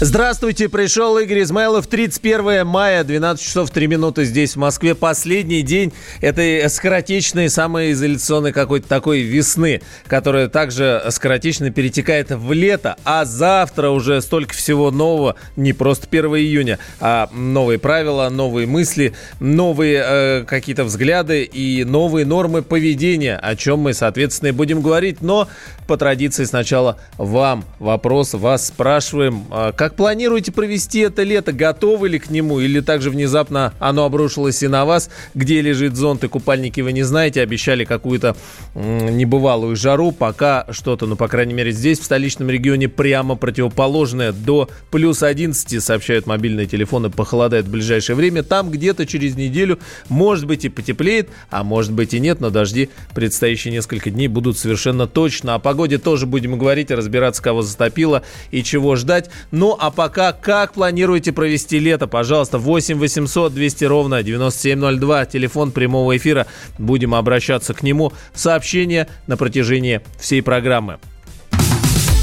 Здравствуйте, пришел Игорь Измайлов. 31 мая, 12 часов 3 минуты здесь, в Москве. Последний день этой скоротечной, самой изоляционной какой-то такой весны, которая также скоротечно перетекает в лето. А завтра уже столько всего нового, не просто 1 июня, а новые правила, новые мысли, новые э, какие-то взгляды и новые нормы поведения, о чем мы, соответственно, и будем говорить. Но по традиции сначала вам вопрос, вас спрашиваем, э, как как планируете провести это лето? Готовы ли к нему? Или также внезапно оно обрушилось и на вас? Где лежит зонт и купальники вы не знаете? Обещали какую-то небывалую жару. Пока что-то, ну, по крайней мере, здесь, в столичном регионе, прямо противоположное. До плюс 11, сообщают мобильные телефоны, похолодает в ближайшее время. Там где-то через неделю, может быть, и потеплеет, а может быть и нет, но дожди предстоящие несколько дней будут совершенно точно. О погоде тоже будем говорить, разбираться, кого затопило и чего ждать. Но а пока, как планируете провести лето? Пожалуйста, 8 800 200 ровно 9702, телефон прямого эфира. Будем обращаться к нему. Сообщения на протяжении всей программы.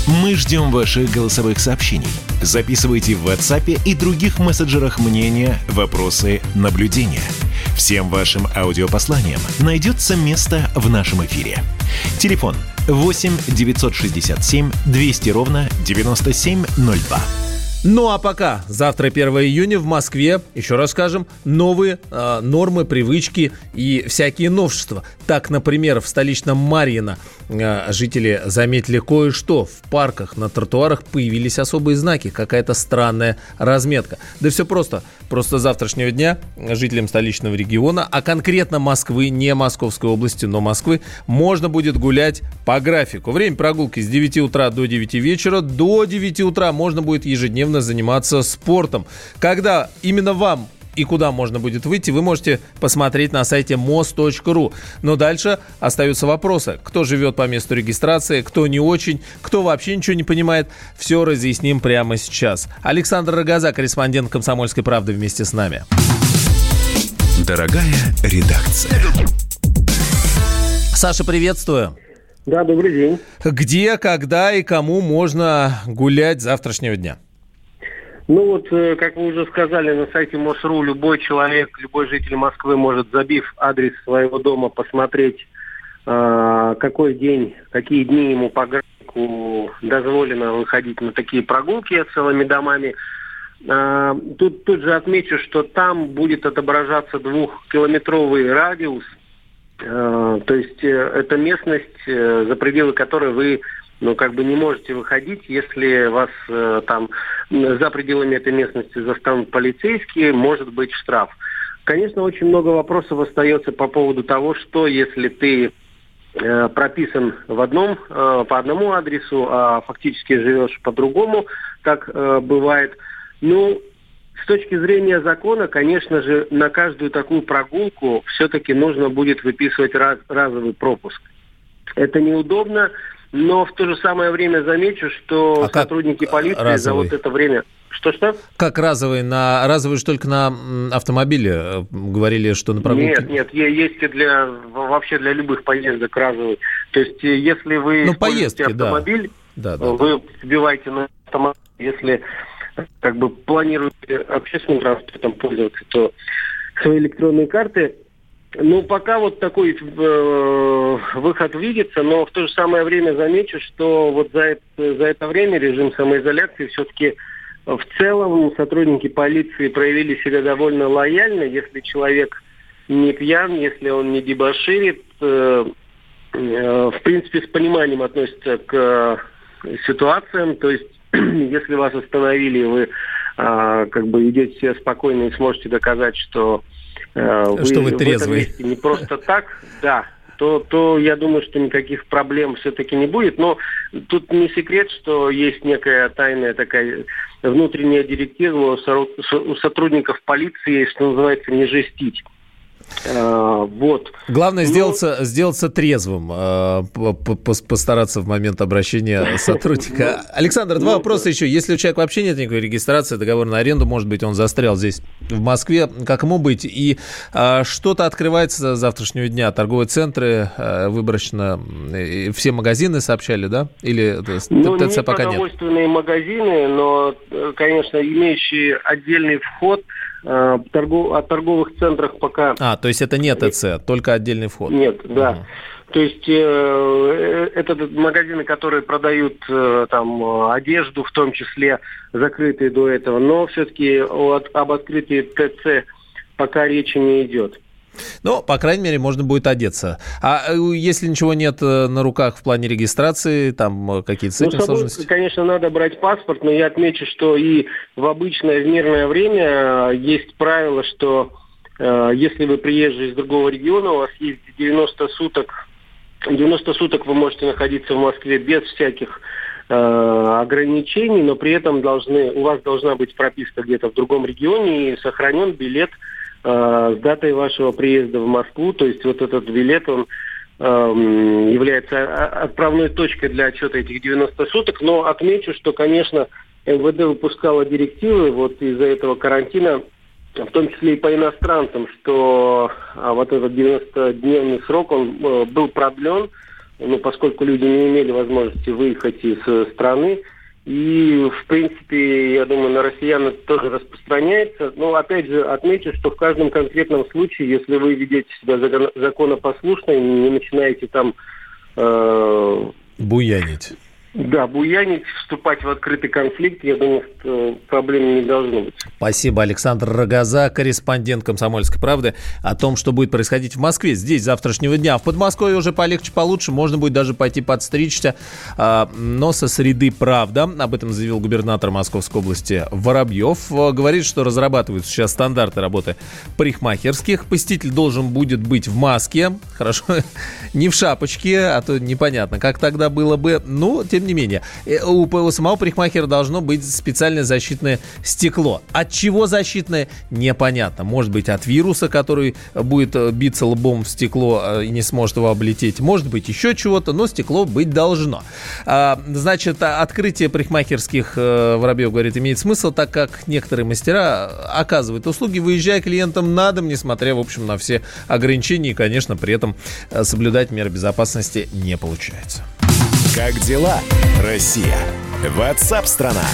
Мы ждем ваших голосовых сообщений. Записывайте в WhatsApp и других мессенджерах мнения, вопросы, наблюдения. Всем вашим аудиопосланиям найдется место в нашем эфире. Телефон 8 967 200 ровно 9702. Ну а пока, завтра 1 июня в Москве, еще раз скажем, новые э, нормы, привычки и всякие новшества. Так, например, в столичном Марьино э, жители заметили кое-что. В парках, на тротуарах появились особые знаки, какая-то странная разметка. Да все просто. Просто завтрашнего дня жителям столичного региона, а конкретно Москвы, не Московской области, но Москвы, можно будет гулять по графику. Время прогулки с 9 утра до 9 вечера. До 9 утра можно будет ежедневно активно заниматься спортом. Когда именно вам и куда можно будет выйти, вы можете посмотреть на сайте mos.ru. Но дальше остаются вопросы. Кто живет по месту регистрации, кто не очень, кто вообще ничего не понимает. Все разъясним прямо сейчас. Александр Рогоза, корреспондент «Комсомольской правды» вместе с нами. Дорогая редакция. Саша, приветствую. Да, добрый день. Где, когда и кому можно гулять завтрашнего дня? Ну вот, э, как вы уже сказали, на сайте МОСРУ любой человек, любой житель Москвы может, забив адрес своего дома, посмотреть, э, какой день, какие дни ему по графику дозволено выходить на такие прогулки целыми домами. Э, тут, тут же отмечу, что там будет отображаться двухкилометровый радиус, то есть это местность, за пределы которой вы но как бы не можете выходить, если вас э, там за пределами этой местности застанут полицейские, может быть штраф. Конечно, очень много вопросов остается по поводу того, что если ты э, прописан в одном, э, по одному адресу, а фактически живешь по-другому, так э, бывает. Ну, с точки зрения закона, конечно же, на каждую такую прогулку все-таки нужно будет выписывать раз, разовый пропуск. Это неудобно, но в то же самое время замечу, что а сотрудники полиции разовый? за вот это время... Что-что? Как разовый? На разовый же только на автомобиле э, говорили, что на прогулке? Нет, нет, есть и для вообще для любых поездок разовый. То есть, э, если вы ну, поездки, автомобиль, да. Да, да, вы вбиваете на автомобиль, если как бы планируете общественным транспортом пользоваться, то свои электронные карты ну, пока вот такой э, выход видится, но в то же самое время замечу, что вот за это, за это время режим самоизоляции все-таки в целом сотрудники полиции проявили себя довольно лояльно. Если человек не пьян, если он не дебоширит, э, э, в принципе, с пониманием относится к ситуациям. То есть, если вас остановили, вы э, как бы идете себя спокойно и сможете доказать, что Э, вы, что вы трезвый. не просто так, да, то, то я думаю, что никаких проблем все-таки не будет. Но тут не секрет, что есть некая тайная такая внутренняя директива у сотрудников полиции, что называется, не жестить. Э, вот. Главное ну, сделаться, сделаться трезвым, а, постараться в момент обращения сотрудника. Александр, два ну, вопроса еще. Если у человека вообще нет никакой регистрации, договор на аренду, может быть, он застрял здесь, в Москве, как ему быть? И а, что-то открывается с завтрашнего дня? Торговые центры, выборочно, все магазины сообщали, да? Или ну, ТЦ пока нет? магазины, но, э, конечно, имеющие отдельный вход – Э, торгов, о торговых центрах пока... А, то есть это не ТЦ, только отдельный вход? Нет, да. Угу. То есть э, э, это магазины, которые продают э, там одежду, в том числе закрытые до этого, но все-таки об открытии ТЦ пока речи не идет. Ну, по крайней мере, можно будет одеться. А э, если ничего нет э, на руках в плане регистрации, там э, какие-то с ну, этим ну, сложности? Конечно, надо брать паспорт, но я отмечу, что и в обычное, в мирное время есть правило, что э, если вы приезжие из другого региона, у вас есть 90 суток, 90 суток вы можете находиться в Москве без всяких ограничений, но при этом должны, у вас должна быть прописка где-то в другом регионе и сохранен билет с датой вашего приезда в Москву. То есть вот этот билет, он э, является отправной точкой для отчета этих 90 суток. Но отмечу, что, конечно, МВД выпускала директивы вот из-за этого карантина, в том числе и по иностранцам, что а, вот этот 90-дневный срок, он э, был продлен, ну, поскольку люди не имели возможности выехать из э, страны. И, в принципе, я думаю, на россиян это тоже распространяется. Но, опять же, отмечу, что в каждом конкретном случае, если вы ведете себя законопослушно и не начинаете там... Э, Буянить. Да, буянить, вступать в открытый конфликт, я думаю, что проблем не должно быть. Спасибо, Александр Рогоза, корреспондент «Комсомольской правды», о том, что будет происходить в Москве здесь завтрашнего дня. В Подмосковье уже полегче, получше, можно будет даже пойти подстричься, а, но со среды «Правда». Об этом заявил губернатор Московской области Воробьев. Говорит, что разрабатываются сейчас стандарты работы парикмахерских. Посетитель должен будет быть в маске, хорошо, не в шапочке, а то непонятно, как тогда было бы. Ну, тем не менее, э, у самого парикмахера должно быть специальное защитное стекло. От чего защитное, непонятно. Может быть, от вируса, который будет э, биться лбом в стекло э, и не сможет его облететь. Может быть, еще чего-то, но стекло быть должно. А, значит, открытие парикмахерских, Воробьев говорит, имеет смысл, так как некоторые мастера оказывают услуги, выезжая клиентам на дом, несмотря, в общем, на все ограничения, и, конечно, при этом соблюдать меры безопасности не получается. Как дела, Россия? Ватсап-страна!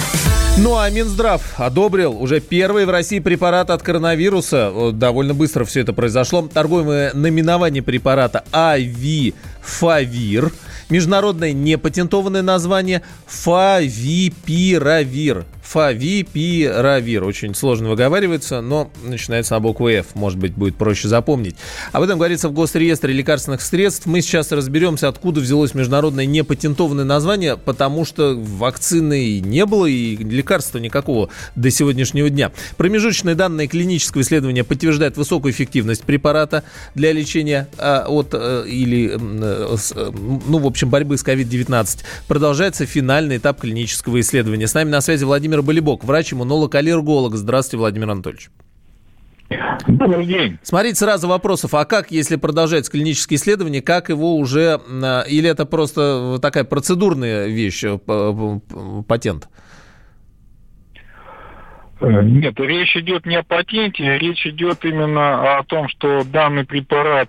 Ну а Минздрав одобрил уже первый в России препарат от коронавируса. Довольно быстро все это произошло. Торгуемое наименование препарата Авифавир. Международное непатентованное название Фавипиравир. Фавипиравир. Очень сложно выговаривается, но начинается на букву F. Может быть, будет проще запомнить. Об этом говорится в Госреестре лекарственных средств. Мы сейчас разберемся, откуда взялось международное непатентованное название, потому что вакцины не было и лекарства никакого до сегодняшнего дня. Промежуточные данные клинического исследования подтверждают высокую эффективность препарата для лечения а, от а, или, а, ну, в общем, борьбы с COVID-19. Продолжается финальный этап клинического исследования. С нами на связи Владимир Владимир Болибок, врач-иммунолог-аллерголог. Здравствуйте, Владимир Анатольевич. Добрый день. Смотрите, сразу вопросов. А как, если продолжается клиническое исследование, как его уже... А, или это просто такая процедурная вещь, э, патент? Э, нет, речь идет не о патенте, речь идет именно о том, что данный препарат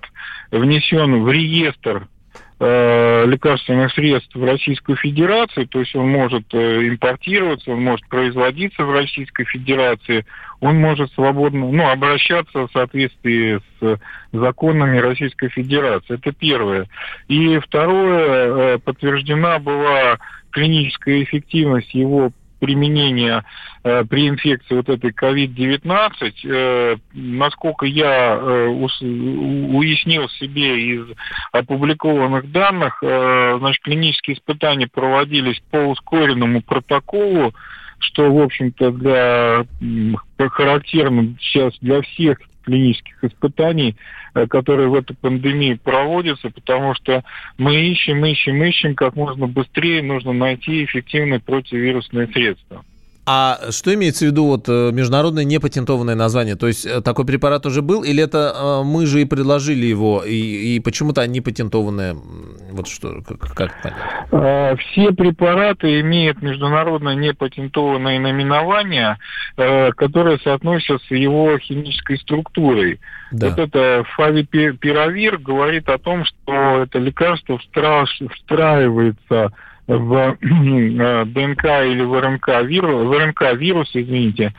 внесен в реестр Э, лекарственных средств в Российскую Федерацию, то есть он может э, импортироваться, он может производиться в Российской Федерации, он может свободно ну, обращаться в соответствии с законами Российской Федерации. Это первое. И второе, э, подтверждена была клиническая эффективность его применения э, при инфекции вот этой COVID-19, э, насколько я э, уяснил себе из опубликованных данных, э, значит, клинические испытания проводились по ускоренному протоколу, что, в общем-то, для характерно сейчас для всех клинических испытаний, э, которые в эту пандемию проводятся, потому что мы ищем, ищем, ищем, как можно быстрее нужно найти эффективные противовирусные средства. А что имеется в виду вот э, международное непатентованное название? То есть э, такой препарат уже был, или это э, мы же и предложили его, и, и почему-то они патентованные? Вот что, как, как понять? А, все препараты имеют международное непатентованное наименование, которое соотносится с его химической структурой. Да. Вот это фавипиравир говорит о том, что это лекарство встраивается в э, ДНК или в РНК вирус, в РНК вирус, извините,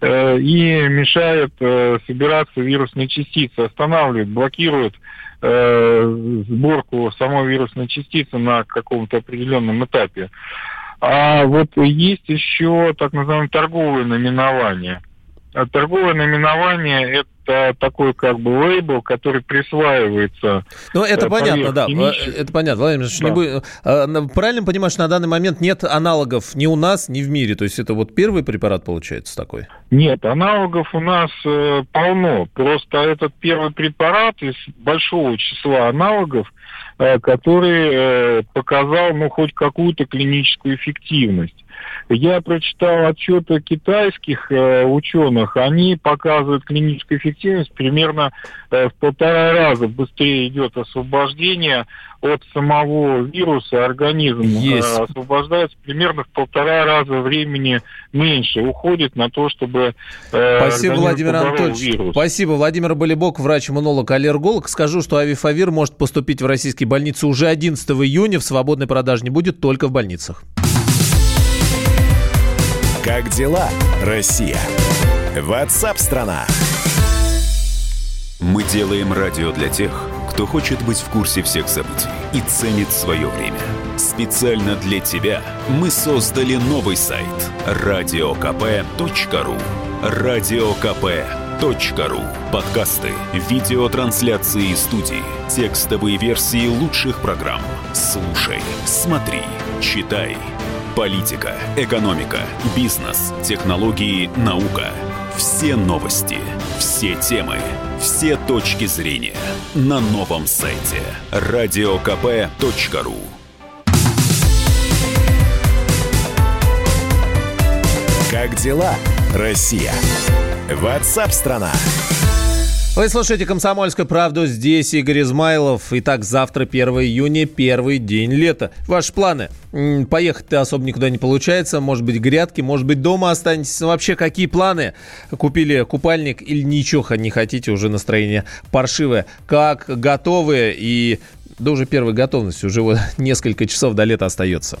э, и мешает э, собираться вирусные частицы, останавливает, блокирует сборку самой вирусной частицы на каком-то определенном этапе. А вот есть еще так называемое торговое наименование. А торговое наименование – это такой как бы лейбл, который присваивается. Ну, это понятно, да. Это понятно, Владимир да. не будет... А, правильно понимаешь, на данный момент нет аналогов ни у нас, ни в мире. То есть это вот первый препарат получается такой? Нет, аналогов у нас э, полно. Просто этот первый препарат из большого числа аналогов, э, который э, показал, ну, хоть какую-то клиническую эффективность. Я прочитал отчеты китайских э, ученых, они показывают клиническую эффективность примерно э, в полтора раза быстрее идет освобождение от самого вируса, организм э, освобождается примерно в полтора раза времени меньше, уходит на то, чтобы э, Спасибо, Владимир Анатольевич. Вирус. Спасибо. Владимир Болебок, врач-иммунолог, аллерголог. Скажу, что авифавир может поступить в российские больницы уже 11 июня. В свободной продаже не будет, только в больницах. Как дела, Россия? Ватсап-страна! Мы делаем радио для тех, кто хочет быть в курсе всех событий и ценит свое время. Специально для тебя мы создали новый сайт радиокп.ру радиокп.ру Подкасты, видеотрансляции студии, текстовые версии лучших программ. Слушай, смотри, читай – Политика, экономика, бизнес, технологии, наука. Все новости, все темы, все точки зрения на новом сайте радиокп.ру. Как дела, Россия? Ватсап-страна! Вы слушаете «Комсомольскую правду». Здесь Игорь Измайлов. Итак, завтра 1 июня, первый день лета. Ваши планы? Поехать-то особо никуда не получается. Может быть, грядки, может быть, дома останетесь. Но вообще, какие планы? Купили купальник или ничего не хотите? Уже настроение паршивое. Как готовы? И да уже первой готовности. Уже вот несколько часов до лета остается.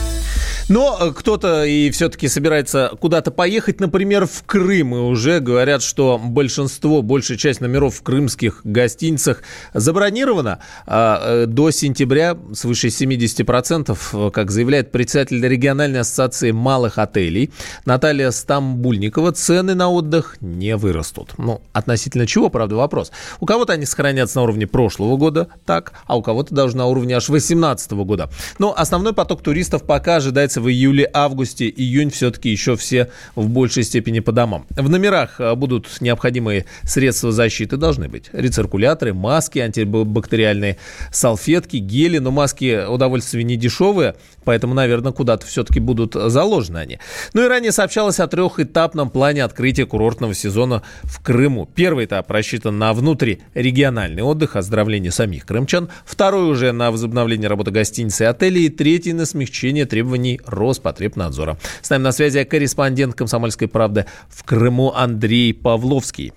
Но э, кто-то и все-таки собирается куда-то поехать, например, в Крым. И уже говорят, что большинство, большая часть номеров в крымских гостиницах забронирована а, э, до сентября свыше 70%, э, как заявляет председатель региональной ассоциации малых отелей Наталья Стамбульникова. Цены на отдых не вырастут. Ну, относительно чего, правда, вопрос. У кого-то они сохранятся на уровне прошлого года, так, а у кого-то даже на уровне аж 2018 года. Но основной поток туристов пока ожидается в июле, августе, июнь все-таки еще все в большей степени по домам. В номерах а, будут необходимые средства защиты, должны быть рециркуляторы, маски, антибактериальные салфетки, гели, но маски удовольствие не дешевые, поэтому, наверное, куда-то все-таки будут заложены они. Ну и ранее сообщалось о трехэтапном плане открытия курортного сезона в Крыму. Первый этап рассчитан на внутрирегиональный отдых, оздоровление самих крымчан, второй уже на возобновление работы гостиниц и отелей, и третий на смягчение требований Роспотребнадзора. С нами на связи корреспондент «Комсомольской правды» в Крыму Андрей Павловский.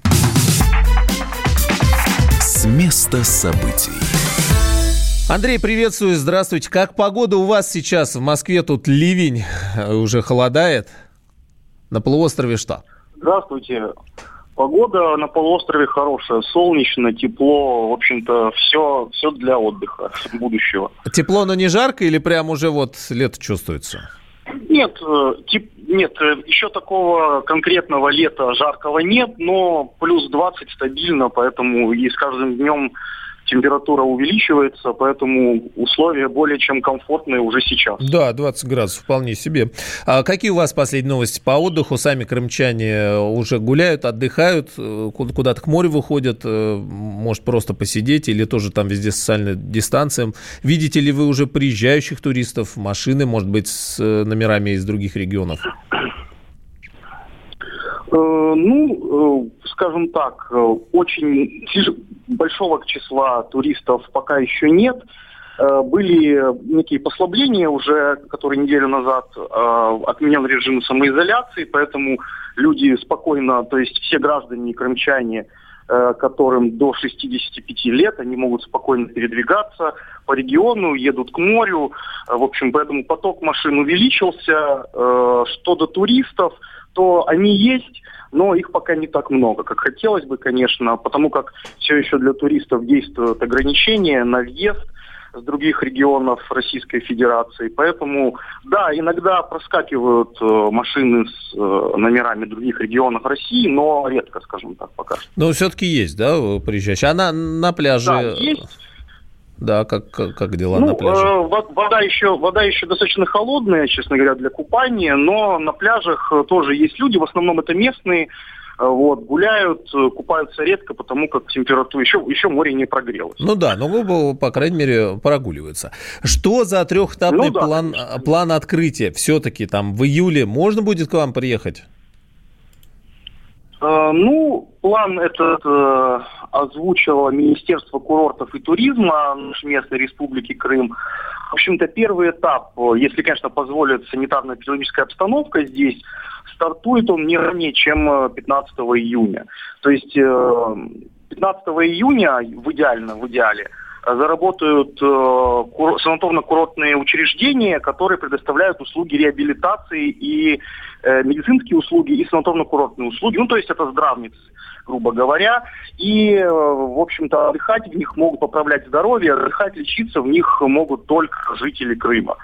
С места событий. Андрей, приветствую, здравствуйте. Как погода у вас сейчас? В Москве тут ливень, уже холодает. На полуострове что? Здравствуйте. Погода на полуострове хорошая, солнечно, тепло, в общем-то, все, все для отдыха будущего. Тепло, но не жарко или прям уже вот лето чувствуется? Нет, э, тип, нет, э, еще такого конкретного лета жаркого нет, но плюс 20 стабильно, поэтому и с каждым днем температура увеличивается, поэтому условия более чем комфортные уже сейчас. Да, 20 градусов вполне себе. А какие у вас последние новости по отдыху? Сами крымчане уже гуляют, отдыхают, э, куда-то к морю выходят, э, может просто посидеть или тоже там везде социальная дистанция. Видите ли вы уже приезжающих туристов, машины, может быть, с э, номерами из других регионов? Ну, скажем так, очень большого числа туристов пока еще нет. Были некие послабления уже, которые неделю назад отменен режим самоизоляции, поэтому люди спокойно, то есть все граждане крымчане, которым до 65 лет, они могут спокойно передвигаться по региону, едут к морю. В общем, поэтому поток машин увеличился. Что до туристов, то они есть, но их пока не так много, как хотелось бы, конечно, потому как все еще для туристов действуют ограничения на въезд с других регионов Российской Федерации. Поэтому, да, иногда проскакивают э, машины с э, номерами других регионов России, но редко, скажем так, пока что. Но все-таки есть, да, приезжающие? А на, на пляже... Да, есть. Да, как, как, как дела ну, на пляже? Э, вода, еще, вода еще достаточно холодная, честно говоря, для купания, но на пляжах э, тоже есть люди, в основном это местные, э, вот, гуляют, э, купаются редко, потому как температура еще, еще море не прогрелось. Ну да, но, по крайней мере, прогуливаются. Что за трехэтапный ну, да, план, план открытия? Все-таки там в июле можно будет к вам приехать? Э, ну, план этот э, озвучило Министерство курортов и туризма нашей местной республики Крым. В общем-то, первый этап, если, конечно, позволит санитарно-эпидемическая обстановка здесь, стартует он не ранее, чем 15 э, июня. То есть э, 15 июня, в идеально, в идеале, заработают э, санаторно-курортные учреждения, которые предоставляют услуги реабилитации и э, медицинские услуги, и санаторно-курортные услуги. Ну, то есть это здравницы, грубо говоря. И, э, в общем-то, отдыхать в них могут поправлять здоровье, отдыхать, лечиться в них могут только жители Крыма.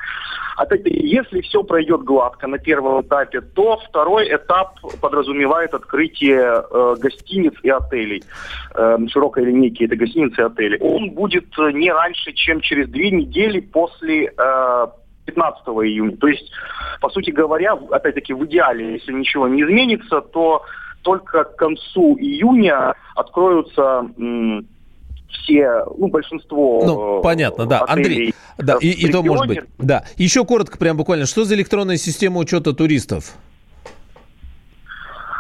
Опять-таки, если все пройдет гладко на первом этапе, то второй этап подразумевает открытие э, гостиниц и отелей. Э, широкой линейки это гостиницы и отели. Он будет не раньше, чем через две недели после э, 15 июня. То есть, по сути говоря, опять-таки в идеале, если ничего не изменится, то только к концу июня откроются все, ну, большинство Ну, э, понятно, да. Андрей, да, и, и то может быть. Да. Еще коротко, прям буквально, что за электронная система учета туристов?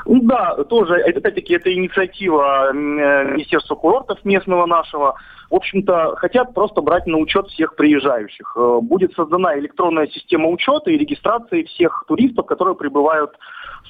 Ну да, тоже, опять-таки, это инициатива э, Министерства курортов местного нашего. В общем-то, хотят просто брать на учет всех приезжающих. Э, будет создана электронная система учета и регистрации всех туристов, которые прибывают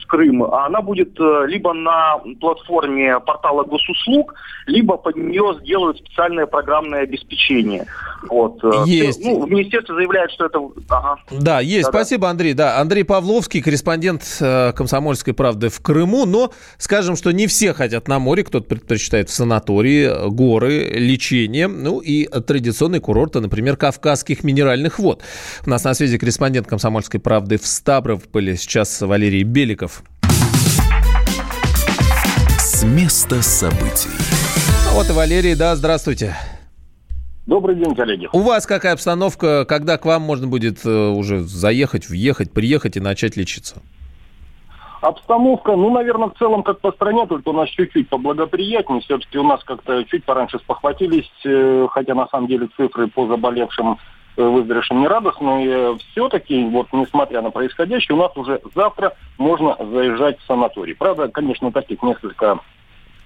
с Крыма. А она будет э, либо на платформе портала госуслуг, либо под нее сделают специальное программное обеспечение. Вот. Э, есть. Ну, министерство заявляет, что это... Ага. Да, есть. Да-да. Спасибо, Андрей. Да, Андрей Павловский, корреспондент э, «Комсомольской правды» в Крыму. Но скажем, что не все хотят на море. Кто-то предпочитает в санатории, горы, лечение. Ну и традиционные курорты, например, Кавказских минеральных вод. У нас на связи корреспондент «Комсомольской правды» в Ставрополе. Сейчас Валерий Беликов Новиков. С места событий. А вот и Валерий, да, здравствуйте. Добрый день, коллеги. У вас какая обстановка, когда к вам можно будет э, уже заехать, въехать, приехать и начать лечиться? Обстановка, ну, наверное, в целом как по стране, только у нас чуть-чуть поблагоприятнее. Все-таки у нас как-то чуть пораньше спохватились, э, хотя на самом деле цифры по заболевшим Выздоровевшим нерадостные, все-таки, вот несмотря на происходящее, у нас уже завтра можно заезжать в санаторий. Правда, конечно, таких несколько,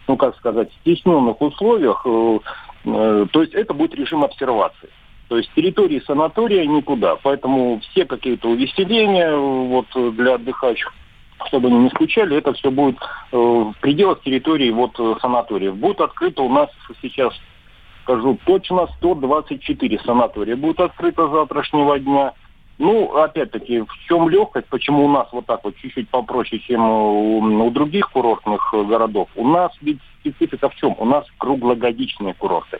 ну как сказать, стесненных условиях, э, э, то есть это будет режим обсервации. То есть территории санатория никуда. Поэтому все какие-то увеселения вот, для отдыхающих, чтобы они не скучали, это все будет э, в пределах территории вот, санаториев. Будет открыто у нас сейчас скажу точно, 124 санатория будут открыты завтрашнего дня. Ну, опять-таки, в чем легкость, почему у нас вот так вот чуть-чуть попроще, чем у, у других курортных городов? У нас ведь специфика в чем? У нас круглогодичные курорты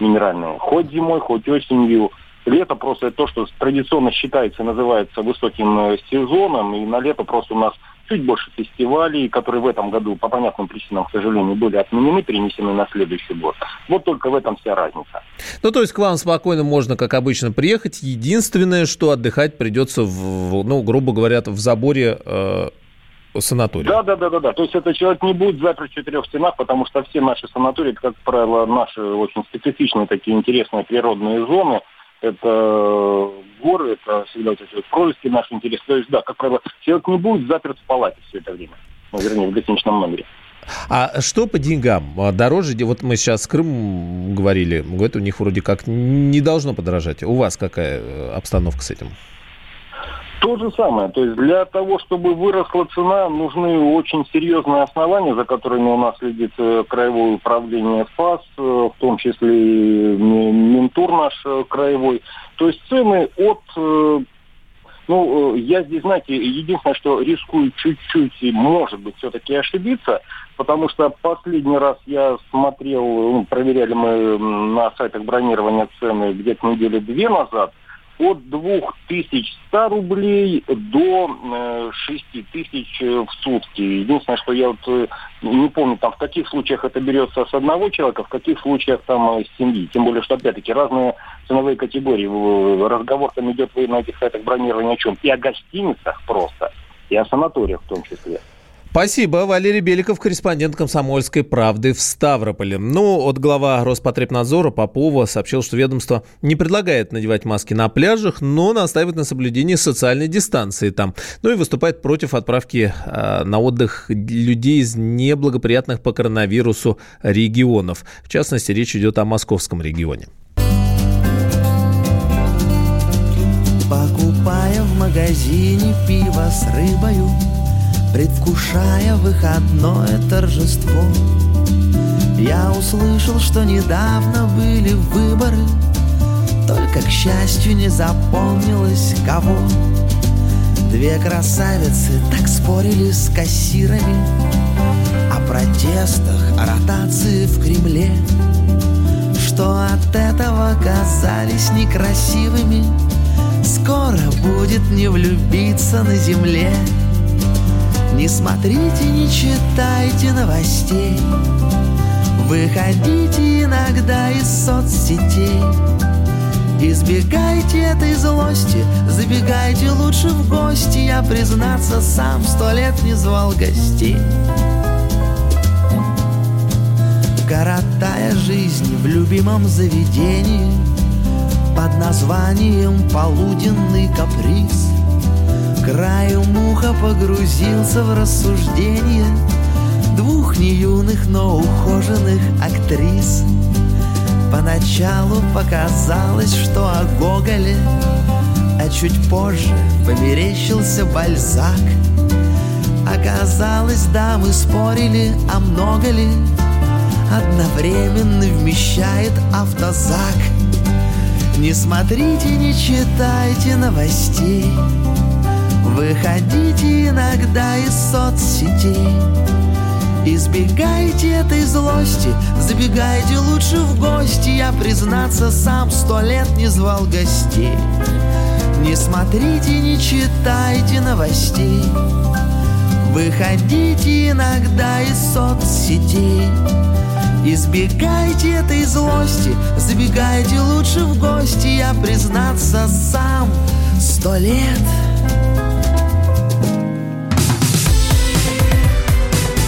минеральные. Хоть зимой, хоть осенью. Лето просто то, что традиционно считается, называется высоким э, сезоном, и на лето просто у нас чуть больше фестивалей, которые в этом году по понятным причинам, к сожалению, были отменены, перенесены на следующий год. Вот только в этом вся разница. Ну, то есть к вам спокойно можно, как обычно, приехать. Единственное, что отдыхать придется, в, ну, грубо говоря, в заборе э, санатория. Да, да, да, да, да. То есть этот человек не будет заперт в четырех стенах, потому что все наши санатории, как правило, наши очень специфичные такие интересные природные зоны. Это горы, это всегда вот эти вот пролески наши интересы. То есть, да, как правило, человек не будет заперт в палате все это время. Ну, вернее, в гостиничном номере. А что по деньгам? А дороже? Вот мы сейчас Крым говорили. Говорят, у них вроде как не должно подорожать. У вас какая э, обстановка с этим? То же самое. То есть для того, чтобы выросла цена, нужны очень серьезные основания, за которыми у нас следит э, краевое управление ФАС, э, в том числе и Минтур наш э, краевой. То есть цены от ну, я здесь, знаете, единственное, что рискую чуть-чуть, может быть, все-таки ошибиться, потому что последний раз я смотрел, ну, проверяли мы на сайтах бронирования цены где-то недели две назад – от 2100 рублей до 6000 э, в сутки. Единственное, что я вот э, не помню, там в каких случаях это берется с одного человека, в каких случаях там э, с семьи. Тем более, что опять-таки разные ценовые категории. Разговор там идет вы на этих сайтах бронирования о чем? И о гостиницах просто, и о санаториях в том числе. Спасибо. Валерий Беликов, корреспондент «Комсомольской правды» в Ставрополе. Ну, от глава Роспотребнадзора Попова сообщил, что ведомство не предлагает надевать маски на пляжах, но настаивает на соблюдении социальной дистанции там. Ну и выступает против отправки э, на отдых людей из неблагоприятных по коронавирусу регионов. В частности, речь идет о московском регионе. Покупая в магазине пиво с рыбою Предвкушая выходное торжество Я услышал, что недавно были выборы Только, к счастью, не запомнилось кого. Две красавицы так спорили с кассирами О протестах, о ротации в Кремле Что от этого казались некрасивыми. Скоро будет не влюбиться на земле не смотрите, не читайте новостей. Выходите иногда из соцсетей. Избегайте этой злости, забегайте лучше в гости. Я, признаться, сам сто лет не звал гостей. Коротая жизнь в любимом заведении. Под названием «Полуденный каприз» Краю муха погрузился в рассуждение Двух неюных, но ухоженных актрис. Поначалу показалось, что о Гоголе А чуть позже померещился Бальзак. Оказалось, да, мы спорили, а много ли Одновременно вмещает автозак. Не смотрите, не читайте новостей Выходите иногда из соцсетей. Избегайте этой злости, забегайте лучше в гости. Я, признаться, сам сто лет не звал гостей. Не смотрите, не читайте новостей. Выходите иногда из соцсетей. Избегайте этой злости, забегайте лучше в гости. Я, признаться, сам сто лет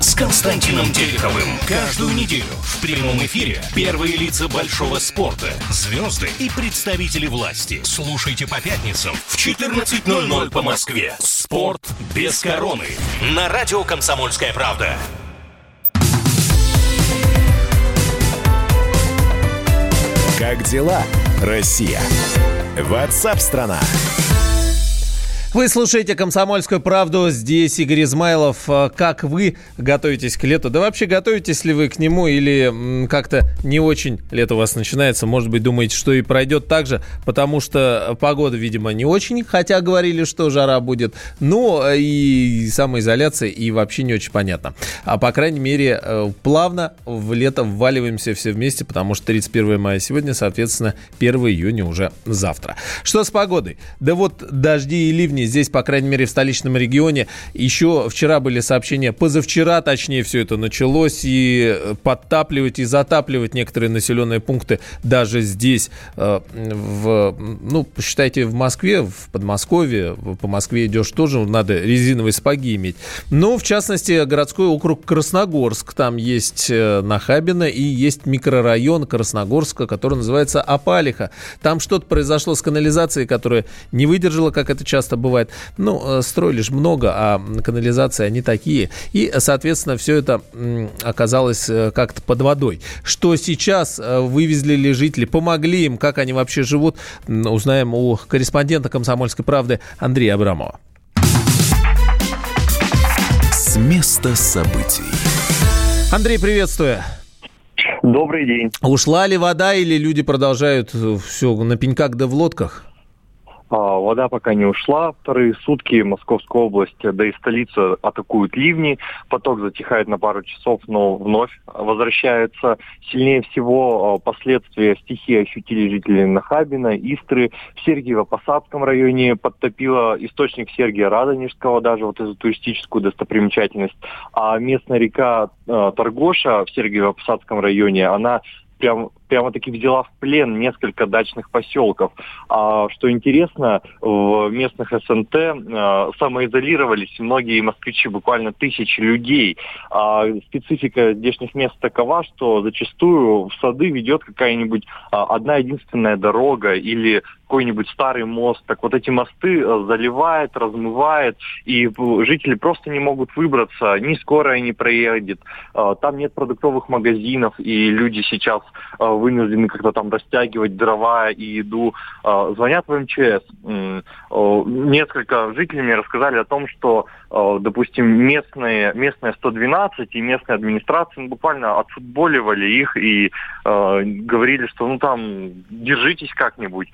с Константином Тереховым. Каждую неделю в прямом эфире первые лица большого спорта, звезды и представители власти. Слушайте по пятницам в 14.00 по Москве. Спорт без короны. На радио «Комсомольская правда». Как дела, Россия? Ватсап-страна! Вы слушаете «Комсомольскую правду». Здесь Игорь Измайлов. А, как вы готовитесь к лету? Да вообще готовитесь ли вы к нему или как-то не очень лето у вас начинается? Может быть, думаете, что и пройдет так же? Потому что погода, видимо, не очень, хотя говорили, что жара будет. Ну, и самоизоляция, и вообще не очень понятно. А по крайней мере, э, плавно в лето вваливаемся все вместе, потому что 31 мая сегодня, соответственно, 1 июня уже завтра. Что с погодой? Да вот дожди и ливни здесь, по крайней мере, в столичном регионе. Еще вчера были сообщения, позавчера, точнее, все это началось, и подтапливать, и затапливать некоторые населенные пункты даже здесь, э, в, ну, посчитайте, в Москве, в Подмосковье, по Москве идешь тоже, надо резиновые сапоги иметь. Но, в частности, городской округ Красногорск, там есть э, Нахабино и есть микрорайон Красногорска, который называется Апалиха. Там что-то произошло с канализацией, которая не выдержала, как это часто бывает бывает. Ну, э, строили же много, а канализации они такие. И, соответственно, все это оказалось э, как-то под водой. Что сейчас э, вывезли ли жители, помогли им, как они вообще живут, узнаем у корреспондента «Комсомольской правды» Андрея Абрамова. С места событий. Андрей, приветствую. Добрый день. Ушла ли вода или люди продолжают все на пеньках да в лодках? А, вода пока не ушла. Вторые сутки Московская область, да и столица атакуют ливни. Поток затихает на пару часов, но вновь возвращается. Сильнее всего а, последствия стихии ощутили жители Нахабина, Истры. В Сергиево-Посадском районе подтопило источник Сергия Радонежского, даже вот эту туристическую достопримечательность. А местная река э, Торгоша в Сергиево-Посадском районе, она прям прямо-таки взяла в плен несколько дачных поселков. А, что интересно, в местных СНТ а, самоизолировались многие москвичи, буквально тысячи людей. А, специфика здешних мест такова, что зачастую в сады ведет какая-нибудь а, одна единственная дорога или какой-нибудь старый мост. Так вот эти мосты а, заливает, размывает, и жители просто не могут выбраться, ни скорая не проедет. А, там нет продуктовых магазинов, и люди сейчас вынуждены как-то там растягивать дрова и еду. Звонят в МЧС. Несколько жителей мне рассказали о том, что, допустим, местные, местные 112 и местная администрация ну, буквально отфутболивали их и э, говорили, что ну там держитесь как-нибудь.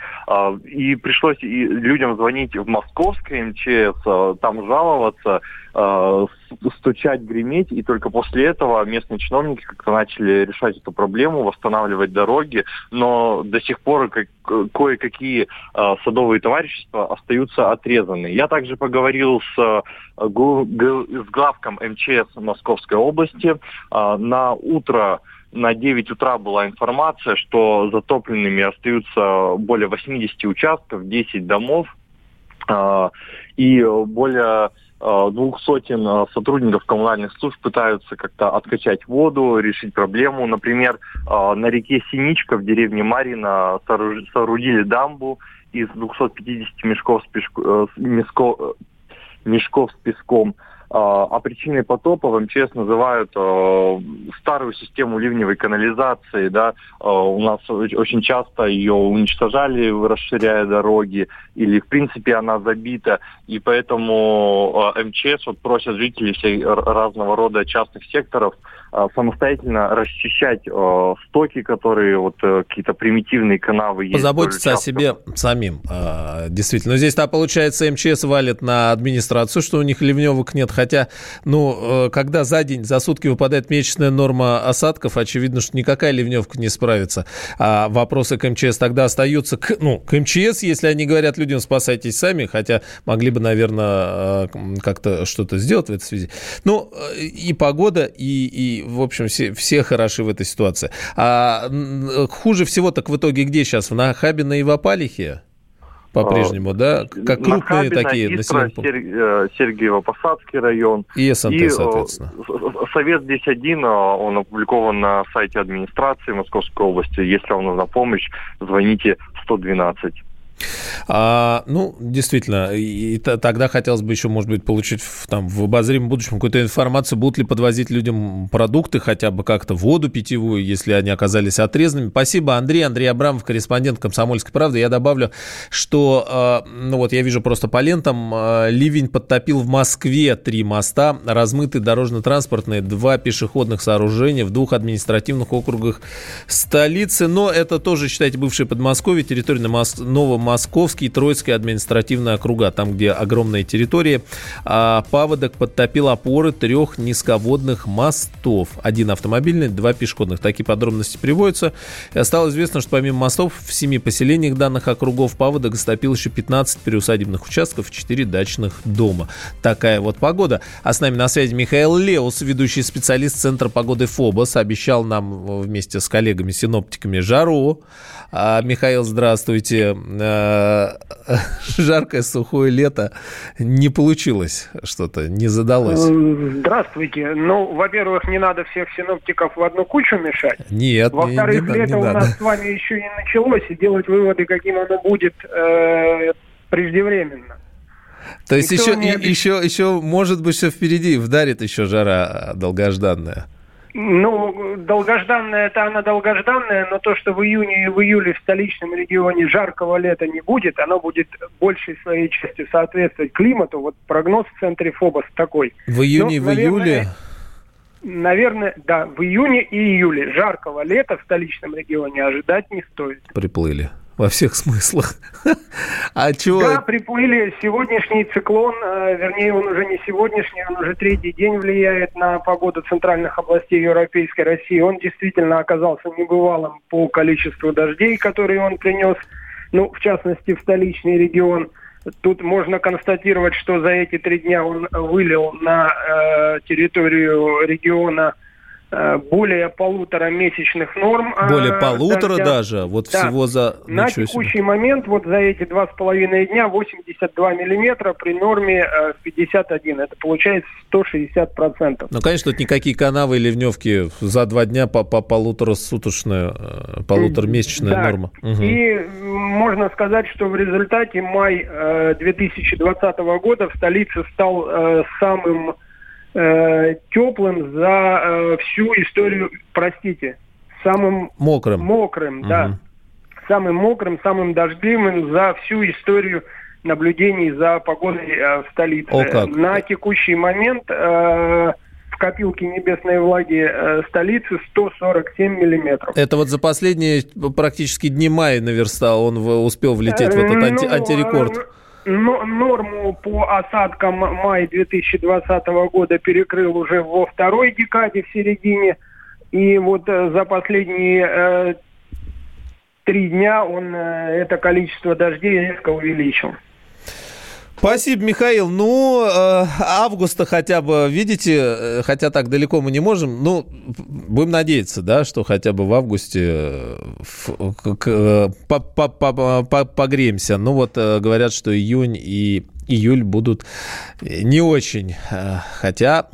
И пришлось и людям звонить в московское МЧС, э, там жаловаться, э, стучать, греметь, и только после этого местные чиновники как-то начали решать эту проблему, восстанавливать дороги, но до сих пор как, кое-какие э, садовые товарищества остаются отрезаны. Я также поговорил с, с главком МЧС Московской области. На утро на 9 утра была информация, что затопленными остаются более 80 участков, 10 домов, и более двух сотен сотрудников коммунальных служб пытаются как-то откачать воду, решить проблему. Например, на реке Синичка в деревне Марина соорудили дамбу из 250 мешков с, пешко, мешков с песком. А, а причиной потопа в МЧС называют э, старую систему ливневой канализации. Да? Э, у нас очень часто ее уничтожали, расширяя дороги, или в принципе она забита. И поэтому МЧС вот, просят жителей всей разного рода частных секторов самостоятельно расчищать э, стоки, которые вот э, какие-то примитивные канавы есть. Позаботиться о себе самим, э, действительно. Но здесь-то, получается, МЧС валит на администрацию, что у них ливневок нет, Хотя, ну, э, когда за день, за сутки выпадает месячная норма осадков, очевидно, что никакая ливневка не справится. А вопросы к МЧС тогда остаются к, ну, к МЧС, если они говорят людям спасайтесь сами, хотя могли бы, наверное, э, как-то что-то сделать в этой связи. Ну, э, и погода, и, и в общем, все, все хороши в этой ситуации. А хуже всего так в итоге где сейчас? В Нахабино и в Апалихе? по-прежнему, да? Как крупные Нахабино, такие населенные пункты. Э, Сергиево-Посадский район. И СНТ, и, соответственно. Совет здесь один, э, он опубликован на сайте администрации Московской области. Если вам нужна помощь, звоните 112. А, ну, действительно, и, и тогда хотелось бы еще, может быть, получить в, там, в обозримом будущем какую-то информацию, будут ли подвозить людям продукты, хотя бы как-то воду питьевую, если они оказались отрезанными. Спасибо, Андрей. Андрей Абрамов, корреспондент «Комсомольской правды». Я добавлю, что, э, ну вот я вижу просто по лентам, э, ливень подтопил в Москве три моста, размытые дорожно-транспортные, два пешеходных сооружения в двух административных округах столицы. Но это тоже, считайте, бывшее Подмосковье, территория Новомосковский, Троицкий административный округа, там, где огромная территория. А паводок подтопил опоры трех низководных мостов. Один автомобильный, два пешеходных. Такие подробности приводятся. И стало известно, что помимо мостов в семи поселениях данных округов паводок стопил еще 15 переусадебных участков и 4 дачных дома. Такая вот погода. А с нами на связи Михаил Леус, ведущий специалист Центра погоды ФОБОС. Обещал нам вместе с коллегами-синоптиками жару. А, Михаил, здравствуйте. А, жаркое, сухое лето не получилось что-то, не задалось. Здравствуйте. Ну, во-первых, не надо всех синоптиков в одну кучу мешать. Нет, Во-вторых, не, не, лето не у надо. нас с вами еще не началось, и делать выводы, каким оно будет, э, преждевременно. То есть Никто еще, не еще, еще, может быть, все впереди, вдарит еще жара долгожданная. Ну, долгожданная это она долгожданная, но то, что в июне и в июле в столичном регионе жаркого лета не будет, оно будет большей своей частью соответствовать климату. Вот прогноз в центре ФОБОС такой. В июне и Ну, в наверное, июле Наверное, да, в июне и июле жаркого лета в столичном регионе ожидать не стоит. приплыли во всех смыслах. А чего? Да, приплыли сегодняшний циклон, э, вернее, он уже не сегодняшний, он уже третий день влияет на погоду центральных областей Европейской России. Он действительно оказался небывалым по количеству дождей, которые он принес, ну, в частности, в столичный регион. Тут можно констатировать, что за эти три дня он вылил на э, территорию региона более полутора месячных норм. э, Более полутора дождя. даже? Вот Да. всего за... На Ничего себе. текущий момент, вот за эти два с половиной дня, 82 миллиметра при норме э, 51. Это получается 160 процентов. Ну, конечно, тут никакие канавы и ливневки за два дня по, по полуторасуточная, э, полуторамесячная Да. норма. Мгм. И можно сказать, что в результате май э, 2020 года в столице стал э, самым э, теплым за э, всю историю, простите, самым Мокрым. мокрым, да. Мгм. Самым мокрым, самым дождливым за всю историю наблюдений за погодой э, в столице. О, как. На текущий момент э, в копилке небесной влаги э, столицы 147 миллиметров. Это вот за последние практически дни мая наверстал, он в- успел влететь в этот анти- Ну, антирекорд. Но- норму по осадкам мая 2020 года перекрыл уже во второй декаде, в середине. И вот э, за последние э, три дня он э, это количество дождей резко увеличил. Спасибо, Михаил. Ну, э, августа хотя бы, видите, э, хотя так далеко мы не можем, ну, будем надеяться, да, что хотя бы в августе э, погреемся. Ну, вот говорят, что июнь и июль будут не очень, хотя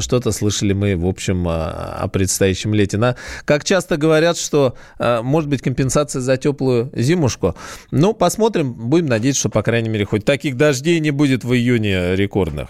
что-то слышали мы, в общем, о о предстоящем лете. На, как часто говорят, что э, может быть компенсация за теплую зимушку. Ну, посмотрим. Будем надеяться, что, по крайней мере, хоть таких дождей не будет в июне рекордных.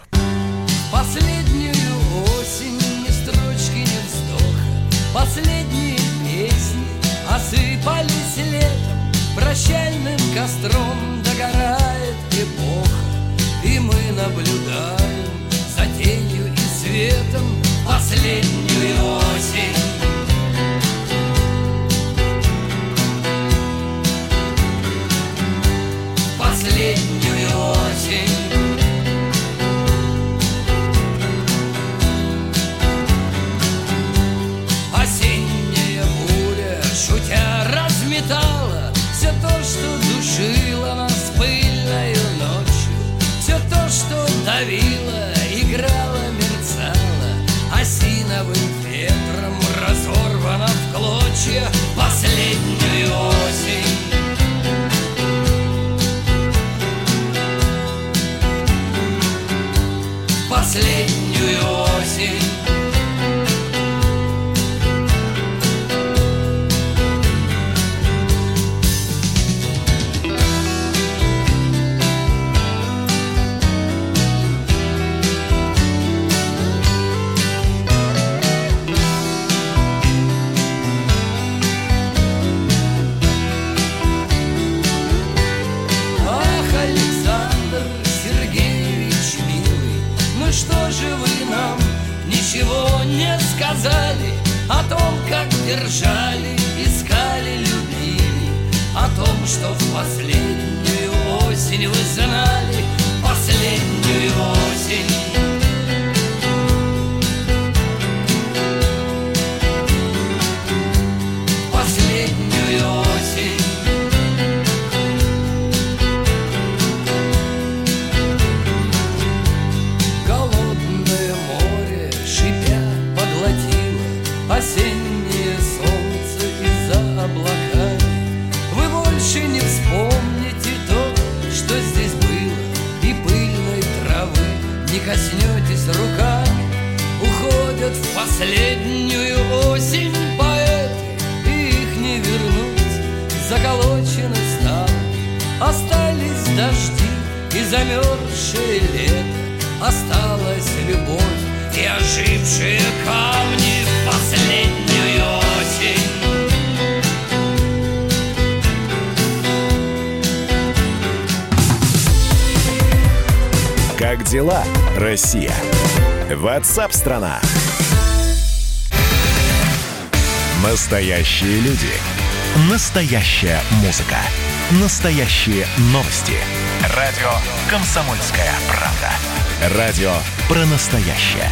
Осталась любовь и ожившие камни в последнюю осень Как дела, Россия? Ватсап-страна! Настоящие люди. Настоящая музыка. Настоящие новости. Радио «Комсомольская правда». Радио про настоящее.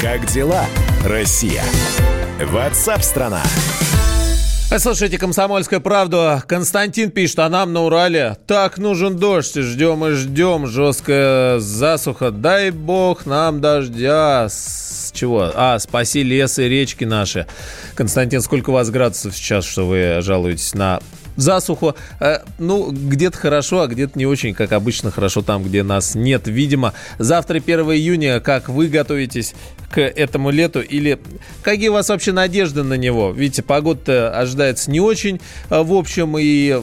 Как дела, Россия? Ватсап-страна! Слушайте, «Комсомольская правда». Константин пишет, а нам на Урале так нужен дождь. Ждем и ждем. Жесткая засуха. Дай бог нам дождя. Чего? А, спаси лес и речки наши. Константин, сколько у вас градусов сейчас, что вы жалуетесь на засуху. Э, ну, где-то хорошо, а где-то не очень, как обычно, хорошо там, где нас нет, видимо. Завтра, 1 июня, как вы готовитесь к этому лету? Или какие у вас вообще надежды на него? Видите, погода ожидается не очень, э, в общем, и,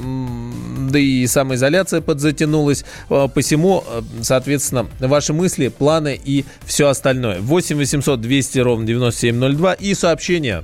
да и самоизоляция подзатянулась. Э, Посему, соответственно, ваши мысли, планы и все остальное. 8 800 200 ровно 9702 и сообщения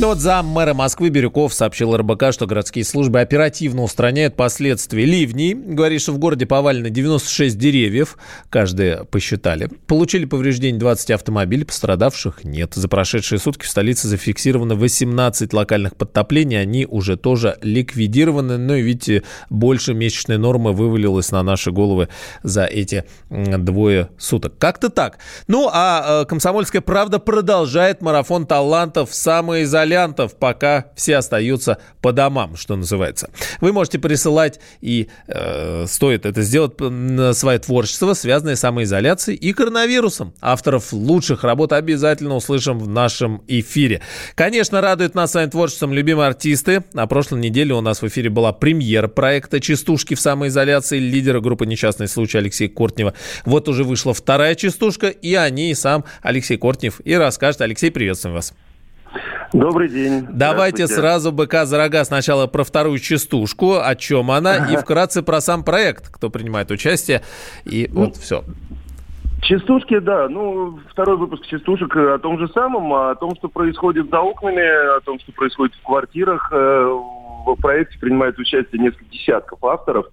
Ну вот зам мэра Москвы Бирюков сообщил РБК, что городские службы оперативно устраняют последствия ливней. Говорит, что в городе повалено 96 деревьев, каждые посчитали. Получили повреждения 20 автомобилей, пострадавших нет. За прошедшие сутки в столице зафиксировано 18 локальных подтоплений, они уже тоже ликвидированы. Ну и видите, больше месячной нормы вывалилось на наши головы за эти двое суток. Как-то так. Ну а э, «Комсомольская правда» продолжает марафон талантов самоизоляции изолянтов, пока все остаются по домам, что называется. Вы можете присылать, и э, стоит это сделать, свое творчество, связанное с самоизоляцией и коронавирусом. Авторов лучших работ обязательно услышим в нашем эфире. Конечно, радует нас своим творчеством любимые артисты. На прошлой неделе у нас в эфире была премьера проекта «Частушки в самоизоляции» лидера группы «Несчастный случай» Алексея Кортнева. Вот уже вышла вторая частушка, и о ней сам Алексей Кортнев и расскажет. Алексей, приветствуем вас. Добрый день. Давайте сразу быка за рога. Сначала про вторую частушку, о чем она, и вкратце про сам проект, кто принимает участие. И Ну, вот все. Частушки, да. Ну, второй выпуск частушек о том же самом, о том, что происходит за окнами, о том, что происходит в квартирах. Э, В проекте принимает участие несколько десятков авторов.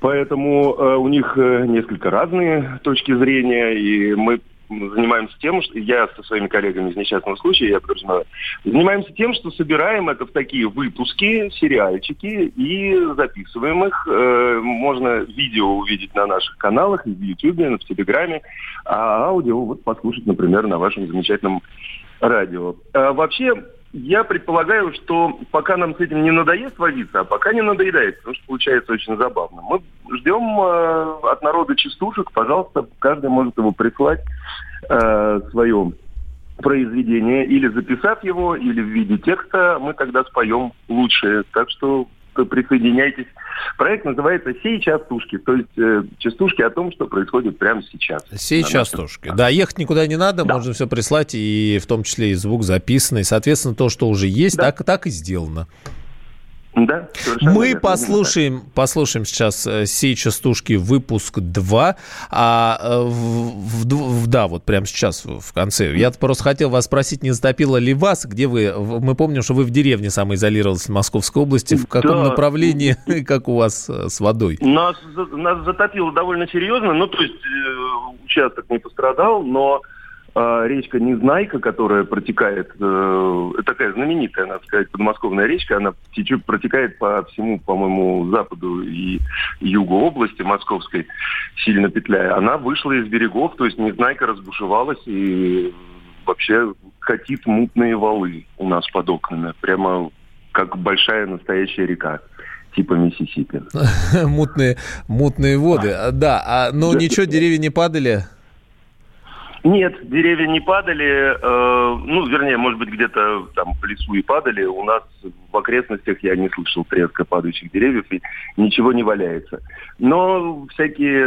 Поэтому э, у них э, несколько разные точки зрения, и мы занимаемся тем, что я со своими коллегами из несчастного случая, я подразумеваю, занимаемся тем, что собираем это в такие выпуски, сериальчики и записываем их. Э, можно видео увидеть на наших каналах, в Ютьюбе, в Телеграме, а аудио вот послушать, например, на вашем замечательном радио. А вообще, я предполагаю, что пока нам с этим не надоест возиться, а пока не надоедает, потому что получается очень забавно. Мы ждем э, от народа частушек, пожалуйста, каждый может его прислать э, свое произведение, или записав его, или в виде текста, мы тогда споем лучшее. Так что присоединяйтесь. Проект называется «Сей частушки», то есть э, частушки о том, что происходит прямо сейчас. Сей На частушки. Да, ехать никуда не надо, можно все прислать, и в том числе и звук записанный. Соответственно, то, что уже есть, так, так и сделано. Да, Мы верно. послушаем, послушаем сейчас э, «Сей частушки» выпуск 2, а э, в, в- да, вот прямо сейчас в конце. Я просто хотел вас спросить, не затопило ли вас, где вы, мы помним, что вы в деревне самоизолировались в Московской области, в каком Да. направлении, как у вас э, с водой? Нас, нас затопило довольно серьезно, ну, то есть участок не пострадал, но речка Незнайка, которая протекает, э, такая знаменитая, надо сказать, подмосковная речка, она течет, протекает по всему, по-моему, западу и югу области московской, сильно петляя. Она вышла из берегов, то есть Незнайка разбушевалась и вообще катит мутные валы у нас под окнами, прямо как большая настоящая река типа Миссисипи. Мутные, мутные воды. А, Да, а, но ничего, деревья не падали? Нет, деревья не падали, э, ну, вернее, может быть, где-то там в лесу и падали. У нас в окрестностях я не слышал треска падающих деревьев, и ничего не валяется. Но всякие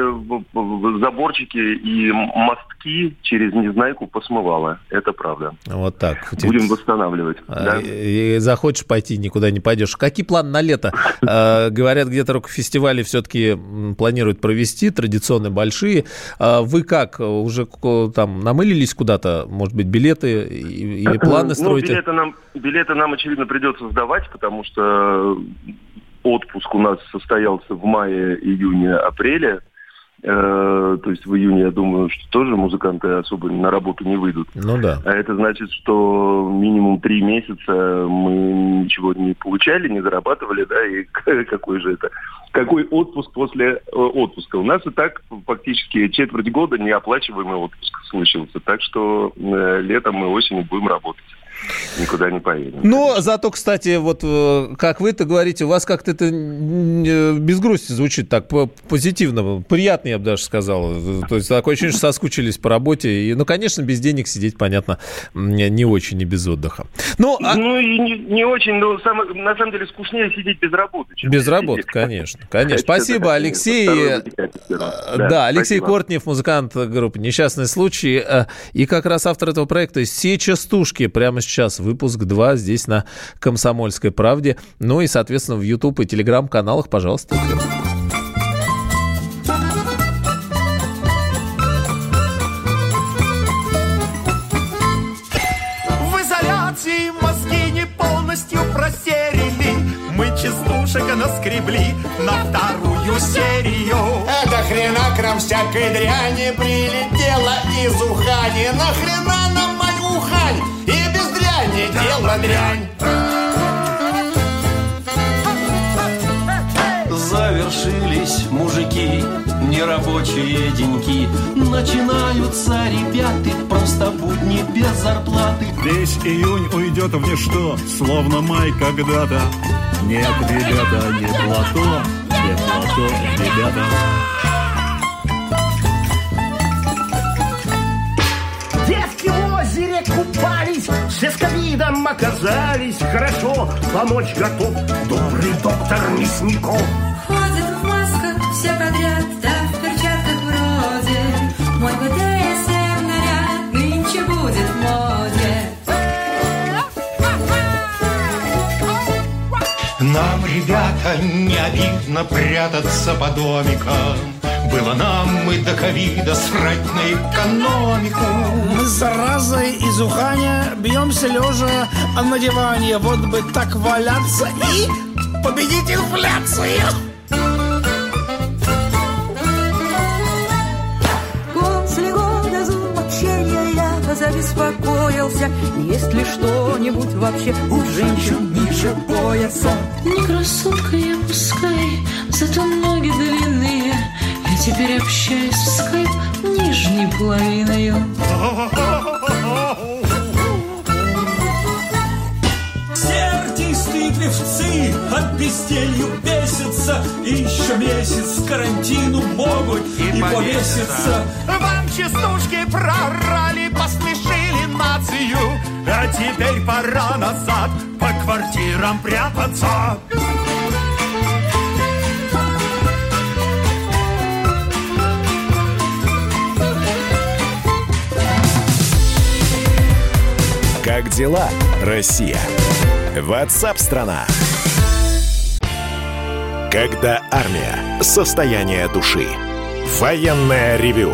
заборчики и мостки через Незнайку посмывало. Это правда. Вот так. Будем восстанавливать. А, да. И, захочешь пойти, никуда не пойдешь. Какие планы на лето? Э, Говорят, где-то рок-фестивали все-таки планируют провести, традиционные большие. А Вы как, уже там намылились куда-то? Может быть, билеты или планы Ну, строите? билеты нам, билеты нам, очевидно, придется сдавать, потому что отпуск у нас состоялся в мае, июне, апреле. Э, то есть в июне, я думаю, что тоже музыканты особо на работу не выйдут. Ну да. А это значит, что минимум три месяца мы ничего не получали, не зарабатывали, да, и какой же это, какой отпуск после э, отпуска. У нас и так фактически четверть года неоплачиваемый отпуск случился, так что э, летом и осенью будем работать, никуда не поедем. Но зато, кстати, вот э, как вы это говорите, у вас как-то это без грусти звучит так по- позитивно, приятно, я бы даже сказал. То есть такое ощущение, что соскучились по работе. И, ну, конечно, без денег сидеть, понятно, не очень и без отдыха. Ну, а- Ну и не, не очень, но само- на самом деле скучнее сидеть без работы. чем Без сидеть. работы, конечно. Конечно. Это, Спасибо, конечно, Алексей. первого. Да, Алексей спасибо. Кортнев, музыкант группы «Несчастный случай». э, И как раз автор этого проекта «Все частушки». Прямо сейчас выпуск 2 здесь на «Комсомольской правде». Ну и, соответственно, в YouTube и Телеграм-каналах, пожалуйста. В изоляции мозги не полностью просерили Мы частушек наскребли на вторую серию Это хрена к нам всякой дряни прилетела из Ухани. Нахрена нам дело дрянь. Завершились мужики, нерабочие деньки Начинаются ребята, просто будни без зарплаты Весь июнь уйдет в ничто, словно май когда-то. Нет, ребята, не плато, не плато, ребята. Все с ковидом оказались Хорошо, помочь готов добрый доктор Мясников Ходят в масках все подряд, да в перчатках вроде. Мой БДСМ наряд нынче будет в моде. Нам, ребята, не обидно прятаться по домикам. Было нам и до ковида срать на экономику. Мы с заразой из Уханя бьемся лежа на диване. Вот бы так валяться и победить инфляцию. После года зубочения я забеспокоился, есть ли что-нибудь вообще у женщин ниже пояса. Не красотка я пускай, зато ноги длинные. Теперь общаюсь в скайп нижней половиною. Все артисты и певцы от безделью бесятся. И еще месяц карантину могут и, повеситься Вам частушки прорали, посмешили нацию. А теперь пора назад по квартирам прятаться Как дела, Россия? Ватсап-страна! Когда армия. Состояние души. Военное ревю